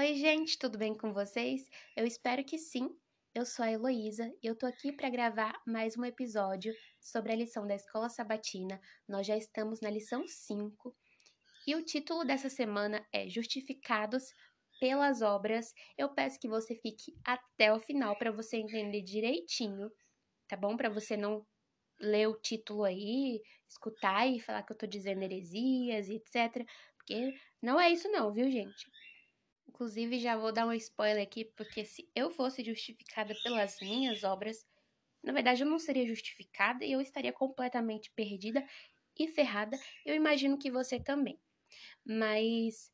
Oi, gente, tudo bem com vocês? Eu espero que sim. Eu sou a Heloísa e eu tô aqui para gravar mais um episódio sobre a lição da Escola Sabatina. Nós já estamos na lição 5 e o título dessa semana é Justificados pelas Obras. Eu peço que você fique até o final para você entender direitinho, tá bom? Para você não ler o título aí, escutar e falar que eu tô dizendo heresias e etc. Porque não é isso, não, viu, gente? Inclusive, já vou dar um spoiler aqui, porque se eu fosse justificada pelas minhas obras, na verdade eu não seria justificada e eu estaria completamente perdida e ferrada. Eu imagino que você também. Mas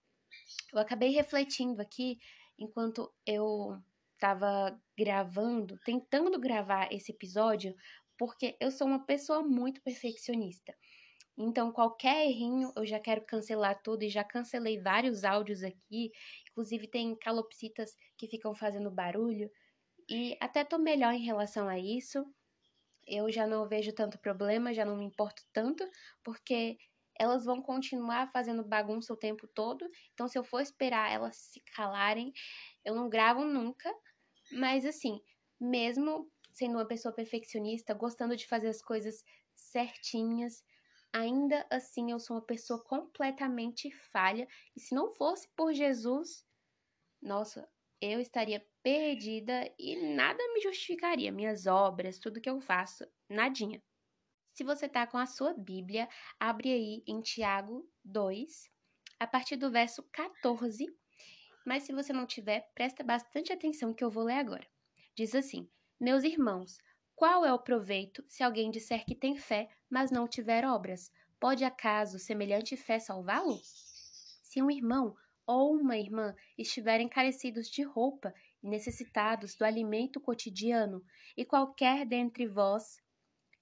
eu acabei refletindo aqui enquanto eu estava gravando, tentando gravar esse episódio, porque eu sou uma pessoa muito perfeccionista. Então, qualquer errinho, eu já quero cancelar tudo e já cancelei vários áudios aqui. Inclusive, tem calopsitas que ficam fazendo barulho. E até tô melhor em relação a isso. Eu já não vejo tanto problema, já não me importo tanto, porque elas vão continuar fazendo bagunça o tempo todo. Então, se eu for esperar elas se calarem, eu não gravo nunca. Mas, assim, mesmo sendo uma pessoa perfeccionista, gostando de fazer as coisas certinhas, ainda assim eu sou uma pessoa completamente falha. E se não fosse por Jesus, nossa, eu estaria perdida e nada me justificaria. Minhas obras, tudo que eu faço, nadinha. Se você tá com a sua Bíblia, abre aí em Tiago 2, a partir do verso 14. Mas se você não tiver, presta bastante atenção que eu vou ler agora. Diz assim: Meus irmãos, qual é o proveito se alguém disser que tem fé, mas não tiver obras? Pode acaso semelhante fé salvá-lo? Se um irmão ou uma irmã estiverem carecidos de roupa e necessitados do alimento cotidiano, e qualquer dentre vós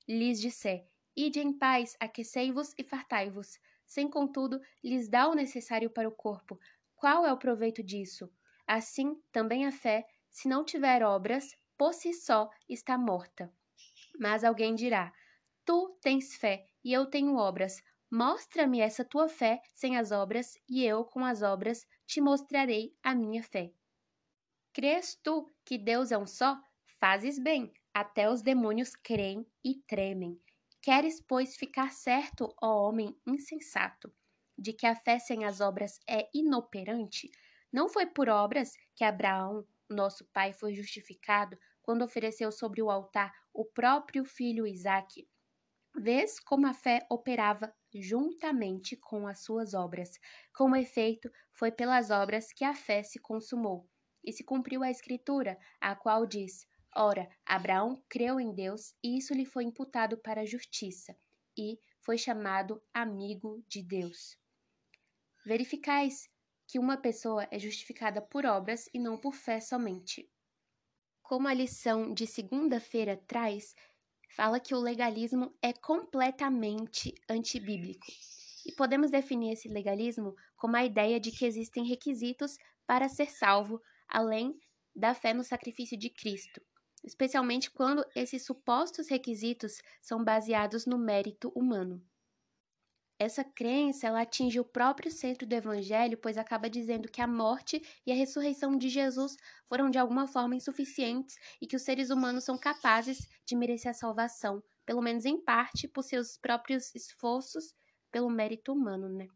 lhes disser: Ide em paz, aquecei-vos e fartai-vos, sem contudo lhes dá o necessário para o corpo, qual é o proveito disso? Assim também a fé, se não tiver obras, por si só está morta. Mas alguém dirá: Tu tens fé e eu tenho obras. Mostra-me essa tua fé sem as obras, e eu, com as obras, te mostrarei a minha fé. Crês tu que Deus é um só? Fazes bem, até os demônios creem e tremem. Queres, pois, ficar certo, ó homem insensato, de que a fé sem as obras é inoperante? Não foi por obras que Abraão, nosso pai foi justificado quando ofereceu sobre o altar o próprio filho Isaque. Vês como a fé operava juntamente com as suas obras. Com efeito, foi pelas obras que a fé se consumou. E se cumpriu a Escritura, a qual diz: Ora, Abraão creu em Deus e isso lhe foi imputado para a justiça, e foi chamado amigo de Deus. Verificais que uma pessoa é justificada por obras e não por fé somente. Como a lição de segunda-feira traz, fala que o legalismo é completamente antibíblico. E podemos definir esse legalismo como a ideia de que existem requisitos para ser salvo, além da fé no sacrifício de Cristo, especialmente quando esses supostos requisitos são baseados no mérito humano. Essa crença ela atinge o próprio centro do evangelho, pois acaba dizendo que a morte e a ressurreição de Jesus foram de alguma forma insuficientes e que os seres humanos são capazes de merecer a salvação, pelo menos em parte por seus próprios esforços, pelo mérito humano, né?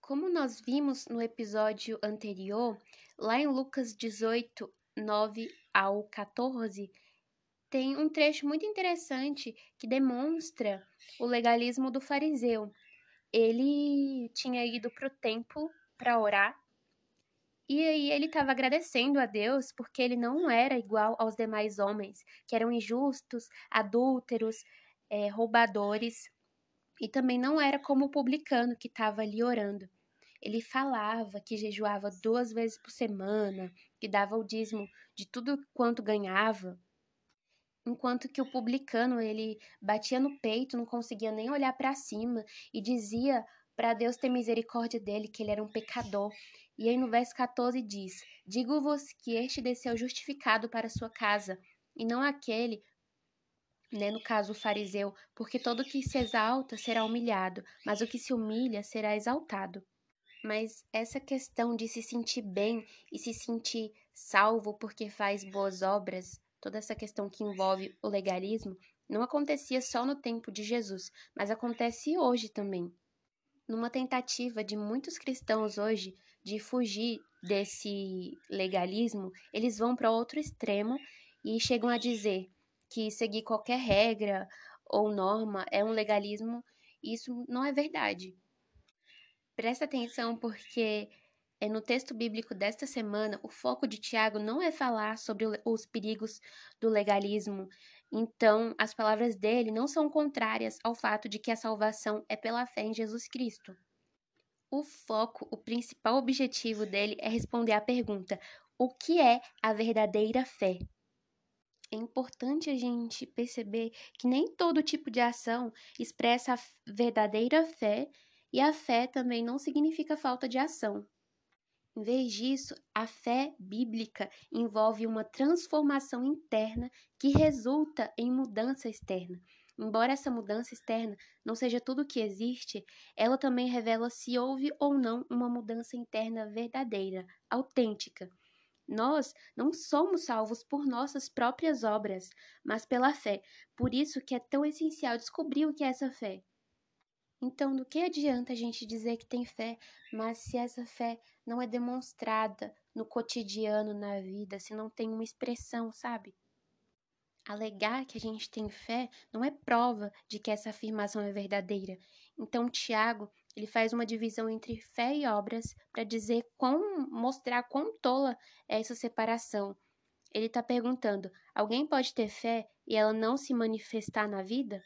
Como nós vimos no episódio anterior, lá em Lucas 18, 9 ao 14, tem um trecho muito interessante que demonstra o legalismo do fariseu, ele tinha ido para o templo para orar. E aí ele estava agradecendo a Deus porque ele não era igual aos demais homens, que eram injustos, adúlteros, é, roubadores, e também não era como o publicano que estava ali orando. Ele falava que jejuava duas vezes por semana, que dava o dízimo de tudo quanto ganhava, enquanto que o publicano ele batia no peito, não conseguia nem olhar para cima e dizia para Deus ter misericórdia dele, que ele era um pecador. E aí no verso 14 diz: Digo-vos que este desceu justificado para sua casa, e não aquele, né, no caso o fariseu, porque todo que se exalta será humilhado, mas o que se humilha será exaltado. Mas essa questão de se sentir bem e se sentir salvo porque faz boas obras, toda essa questão que envolve o legalismo, não acontecia só no tempo de Jesus, mas acontece hoje também. Numa tentativa de muitos cristãos hoje de fugir desse legalismo, eles vão para outro extremo e chegam a dizer que seguir qualquer regra ou norma é um legalismo. Isso não é verdade. Presta atenção porque é no texto bíblico desta semana, o foco de Tiago não é falar sobre os perigos do legalismo. Então, as palavras dele não são contrárias ao fato de que a salvação é pela fé em Jesus Cristo. O foco, o principal objetivo dele é responder à pergunta: o que é a verdadeira fé? É importante a gente perceber que nem todo tipo de ação expressa a verdadeira fé e a fé também não significa falta de ação. Em vez disso, a fé bíblica envolve uma transformação interna que resulta em mudança externa. Embora essa mudança externa não seja tudo o que existe, ela também revela se houve ou não uma mudança interna verdadeira, autêntica. Nós não somos salvos por nossas próprias obras, mas pela fé. Por isso que é tão essencial descobrir o que é essa fé. Então, do que adianta a gente dizer que tem fé, mas se essa fé não é demonstrada no cotidiano, na vida, se não tem uma expressão, sabe? Alegar que a gente tem fé não é prova de que essa afirmação é verdadeira. Então, Tiago, ele faz uma divisão entre fé e obras para dizer quão, mostrar quão tola é essa separação. Ele está perguntando: alguém pode ter fé e ela não se manifestar na vida?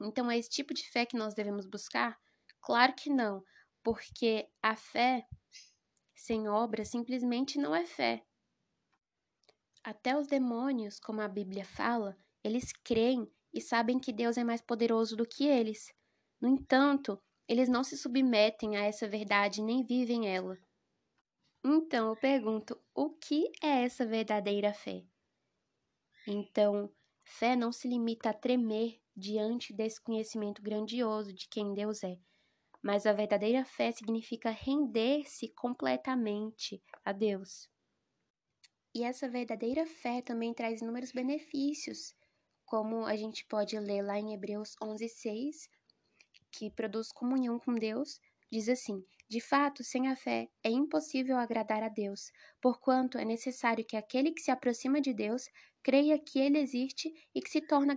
Então, é esse tipo de fé que nós devemos buscar? Claro que não, porque a fé sem obras simplesmente não é fé. Até os demônios, como a Bíblia fala, eles creem e sabem que Deus é mais poderoso do que eles. No entanto, eles não se submetem a essa verdade nem vivem ela. Então eu pergunto: o que é essa verdadeira fé? Então, fé não se limita a tremer diante desse conhecimento grandioso de quem Deus é, mas a verdadeira fé significa render-se completamente a Deus. E essa verdadeira fé também traz inúmeros benefícios, como a gente pode ler lá em Hebreus 11:6, que produz comunhão com Deus, diz assim: De fato, sem a fé é impossível agradar a Deus, porquanto é necessário que aquele que se aproxima de Deus creia que ele existe e que se torna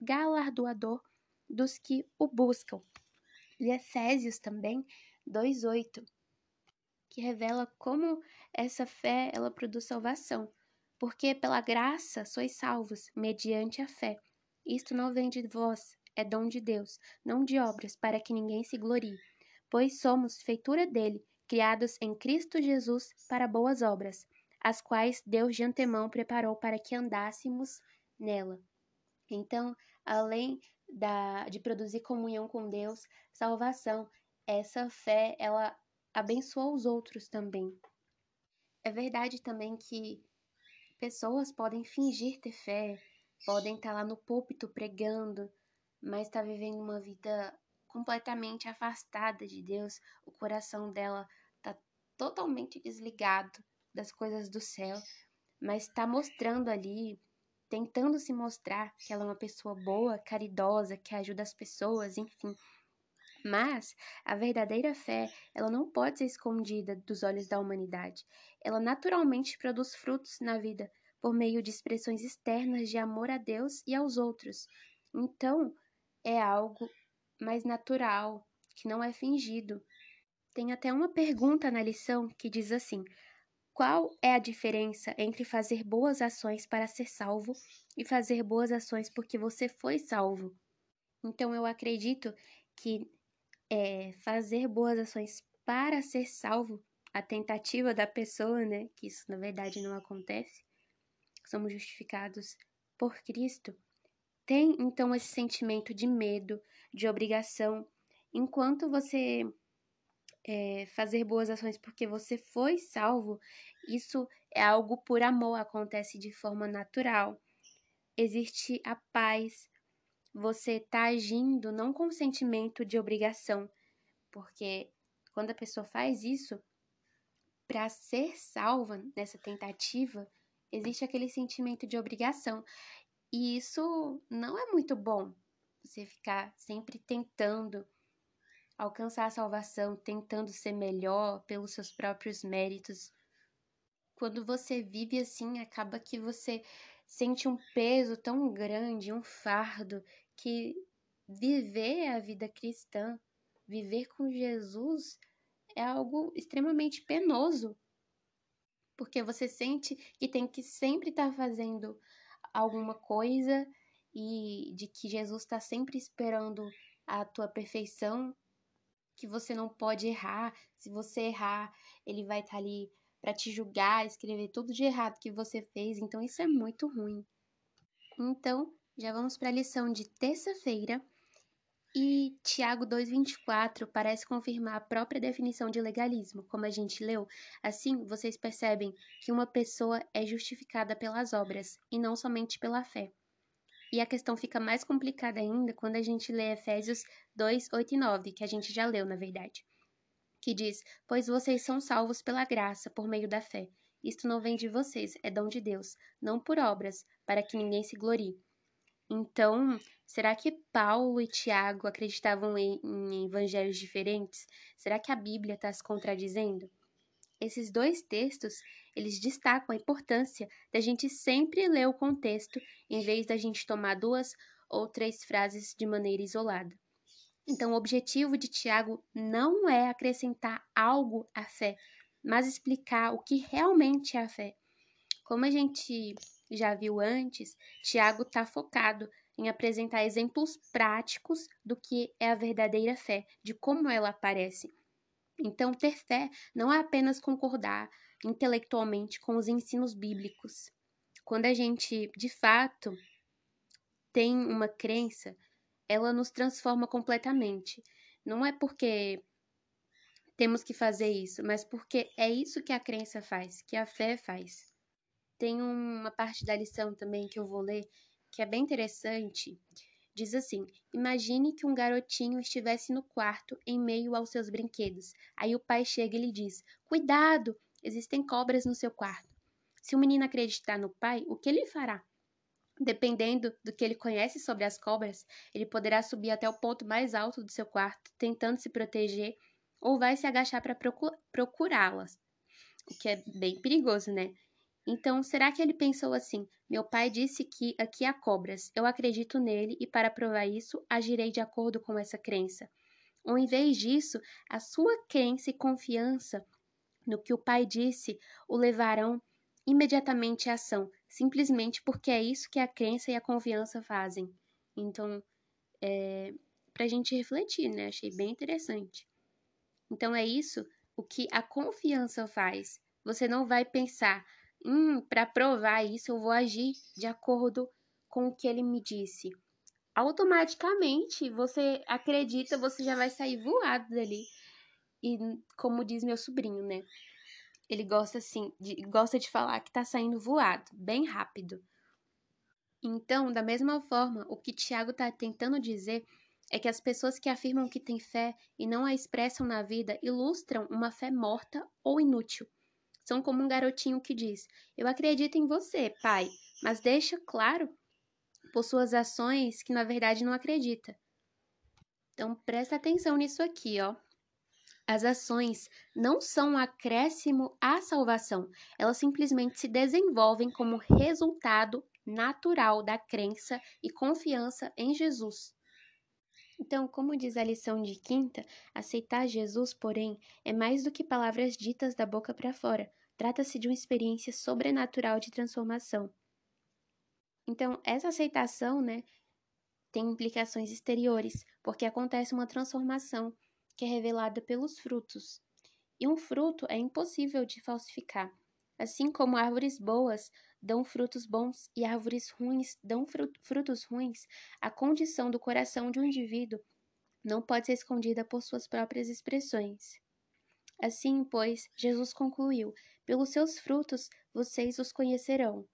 galardoador dos que o buscam. E Efésios também 2:8 que revela como essa fé ela produz salvação. Porque pela graça sois salvos, mediante a fé. Isto não vem de vós, é dom de Deus, não de obras, para que ninguém se glorie. Pois somos feitura dele, criados em Cristo Jesus para boas obras, as quais Deus de antemão preparou para que andássemos nela. Então, além da, de produzir comunhão com Deus, salvação, essa fé, ela abençoa os outros também. É verdade também que pessoas podem fingir ter fé, podem estar lá no púlpito pregando, mas estar tá vivendo uma vida completamente afastada de Deus, o coração dela está totalmente desligado das coisas do céu, mas está mostrando ali, tentando se mostrar que ela é uma pessoa boa, caridosa, que ajuda as pessoas, enfim, mas a verdadeira fé, ela não pode ser escondida dos olhos da humanidade. Ela naturalmente produz frutos na vida por meio de expressões externas de amor a Deus e aos outros. Então, é algo mais natural, que não é fingido. Tem até uma pergunta na lição que diz assim: qual é a diferença entre fazer boas ações para ser salvo e fazer boas ações porque você foi salvo? Então eu acredito que é, fazer boas ações para ser salvo, a tentativa da pessoa, né? Que isso na verdade não acontece. Somos justificados por Cristo. Tem então esse sentimento de medo, de obrigação, enquanto você é, fazer boas ações porque você foi salvo, isso é algo por amor, acontece de forma natural. Existe a paz, você está agindo não com sentimento de obrigação, porque quando a pessoa faz isso, para ser salva nessa tentativa, existe aquele sentimento de obrigação. E isso não é muito bom. Você ficar sempre tentando alcançar a salvação, tentando ser melhor pelos seus próprios méritos. Quando você vive assim, acaba que você sente um peso tão grande, um fardo, que viver a vida cristã, viver com Jesus, é algo extremamente penoso. Porque você sente que tem que sempre estar tá fazendo alguma coisa e de que Jesus está sempre esperando a tua perfeição, que você não pode errar. Se você errar, ele vai estar tá ali para te julgar, escrever tudo de errado que você fez, então isso é muito ruim. Então, já vamos para a lição de terça-feira. E Tiago 2,24 parece confirmar a própria definição de legalismo, como a gente leu. Assim, vocês percebem que uma pessoa é justificada pelas obras e não somente pela fé. E a questão fica mais complicada ainda quando a gente lê Efésios 2, 8 e 9, que a gente já leu, na verdade que diz: Pois vocês são salvos pela graça, por meio da fé. Isto não vem de vocês, é dom de Deus, não por obras, para que ninguém se glorie. Então, será que Paulo e Tiago acreditavam em, em evangelhos diferentes? Será que a Bíblia está se contradizendo? Esses dois textos, eles destacam a importância da gente sempre ler o contexto, em vez da gente tomar duas ou três frases de maneira isolada. Então, o objetivo de Tiago não é acrescentar algo à fé, mas explicar o que realmente é a fé. Como a gente já viu antes, Tiago está focado em apresentar exemplos práticos do que é a verdadeira fé, de como ela aparece. Então, ter fé não é apenas concordar intelectualmente com os ensinos bíblicos. Quando a gente, de fato, tem uma crença, ela nos transforma completamente. Não é porque temos que fazer isso, mas porque é isso que a crença faz, que a fé faz. Tem uma parte da lição também que eu vou ler que é bem interessante. Diz assim: Imagine que um garotinho estivesse no quarto em meio aos seus brinquedos. Aí o pai chega e lhe diz: Cuidado, existem cobras no seu quarto. Se o menino acreditar no pai, o que ele fará? Dependendo do que ele conhece sobre as cobras, ele poderá subir até o ponto mais alto do seu quarto, tentando se proteger, ou vai se agachar para procurá-las, o que é bem perigoso, né? Então, será que ele pensou assim: meu pai disse que aqui há cobras, eu acredito nele e para provar isso, agirei de acordo com essa crença? Ou em vez disso, a sua crença e confiança no que o pai disse o levarão imediatamente à ação, simplesmente porque é isso que a crença e a confiança fazem. Então, é, para a gente refletir, né? Achei bem interessante. Então, é isso o que a confiança faz. Você não vai pensar, hum, para provar isso, eu vou agir de acordo com o que ele me disse. Automaticamente, você acredita, você já vai sair voado dali. E, como diz meu sobrinho, né? ele gosta assim, de, gosta de falar que está saindo voado, bem rápido. Então, da mesma forma, o que Tiago está tentando dizer é que as pessoas que afirmam que têm fé e não a expressam na vida ilustram uma fé morta ou inútil. São como um garotinho que diz: Eu acredito em você, pai, mas deixa claro por suas ações que na verdade não acredita. Então presta atenção nisso aqui, ó. As ações não são um acréscimo à salvação, elas simplesmente se desenvolvem como resultado natural da crença e confiança em Jesus. Então, como diz a lição de quinta, aceitar Jesus, porém, é mais do que palavras ditas da boca para fora. Trata-se de uma experiência sobrenatural de transformação. Então, essa aceitação, né, tem implicações exteriores, porque acontece uma transformação que é revelada pelos frutos. E um fruto é impossível de falsificar. Assim como árvores boas dão frutos bons e árvores ruins dão frutos ruins, a condição do coração de um indivíduo não pode ser escondida por suas próprias expressões. Assim, pois, Jesus concluiu: pelos seus frutos vocês os conhecerão.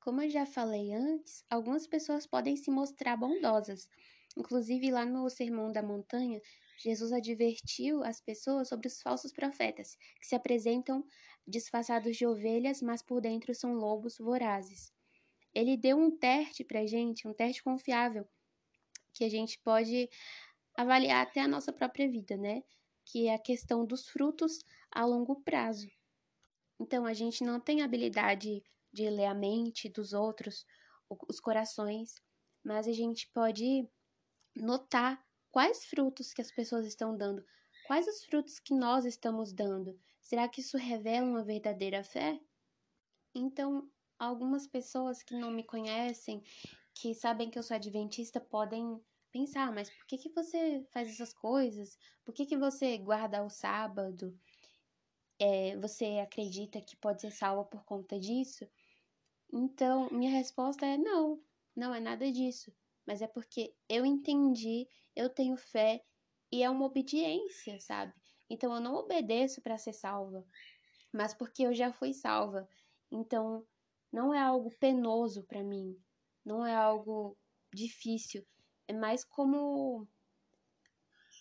Como eu já falei antes, algumas pessoas podem se mostrar bondosas. Inclusive, lá no Sermão da Montanha, Jesus advertiu as pessoas sobre os falsos profetas, que se apresentam disfarçados de ovelhas, mas por dentro são lobos vorazes. Ele deu um teste pra gente, um teste confiável, que a gente pode avaliar até a nossa própria vida, né? Que é a questão dos frutos a longo prazo. Então, a gente não tem habilidade de ler a mente dos outros, os corações, mas a gente pode notar quais frutos que as pessoas estão dando, quais os frutos que nós estamos dando. Será que isso revela uma verdadeira fé? Então, algumas pessoas que não me conhecem, que sabem que eu sou adventista, podem pensar, mas por que, que você faz essas coisas? Por que, que você guarda o sábado? É, você acredita que pode ser salva por conta disso? Então, minha resposta é não, não é nada disso. Mas é porque eu entendi, eu tenho fé e é uma obediência, sabe? Então eu não obedeço para ser salva, mas porque eu já fui salva. Então não é algo penoso para mim, não é algo difícil, é mais como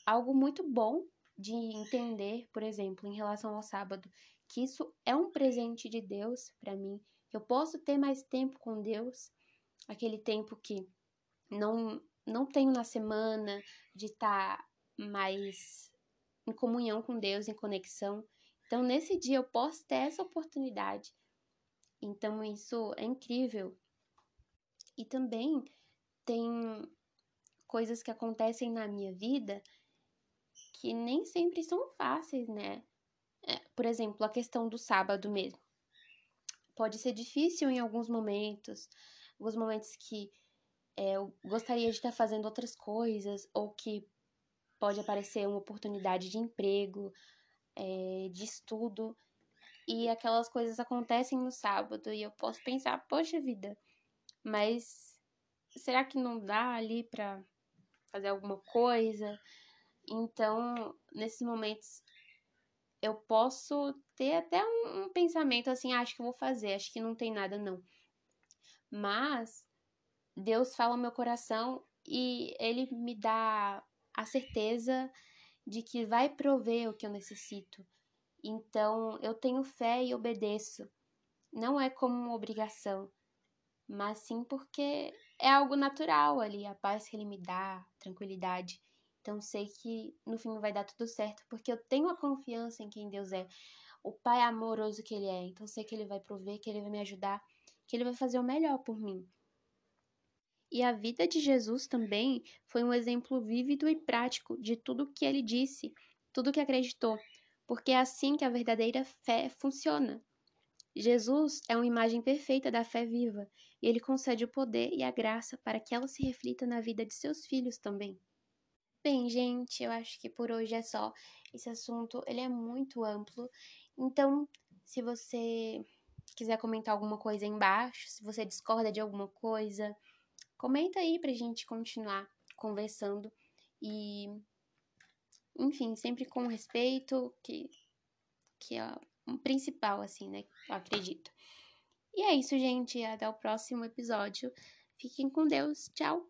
algo muito bom de entender, por exemplo, em relação ao sábado, que isso é um presente de Deus para mim, que eu posso ter mais tempo com Deus, aquele tempo que não não tenho na semana de estar tá mais em comunhão com Deus, em conexão. Então, nesse dia eu posso ter essa oportunidade. Então, isso é incrível. E também tem coisas que acontecem na minha vida que nem sempre são fáceis, né? É, por exemplo, a questão do sábado mesmo. Pode ser difícil em alguns momentos, alguns momentos que é, eu gostaria de estar fazendo outras coisas, ou que pode aparecer uma oportunidade de emprego, é, de estudo, e aquelas coisas acontecem no sábado, e eu posso pensar, poxa vida, mas será que não dá ali para fazer alguma coisa? Então, nesses momentos, eu posso ter até um, um pensamento assim, ah, acho que vou fazer, acho que não tem nada não. Mas Deus fala ao meu coração e ele me dá a certeza de que vai prover o que eu necessito. Então, eu tenho fé e obedeço. Não é como uma obrigação, mas sim porque é algo natural ali, a paz que ele me dá, tranquilidade. Então, sei que no fim vai dar tudo certo, porque eu tenho a confiança em quem Deus é, o Pai amoroso que Ele é. Então, sei que Ele vai prover, que Ele vai me ajudar, que Ele vai fazer o melhor por mim. E a vida de Jesus também foi um exemplo vívido e prático de tudo que ele disse, tudo que acreditou, porque é assim que a verdadeira fé funciona. Jesus é uma imagem perfeita da fé viva, e ele concede o poder e a graça para que ela se reflita na vida de seus filhos também. Bem, gente, eu acho que por hoje é só. Esse assunto, ele é muito amplo. Então, se você quiser comentar alguma coisa aí embaixo, se você discorda de alguma coisa, Comenta aí pra gente continuar conversando e enfim, sempre com respeito, que que é o principal assim, né? Eu acredito. E é isso, gente, até o próximo episódio. Fiquem com Deus. Tchau.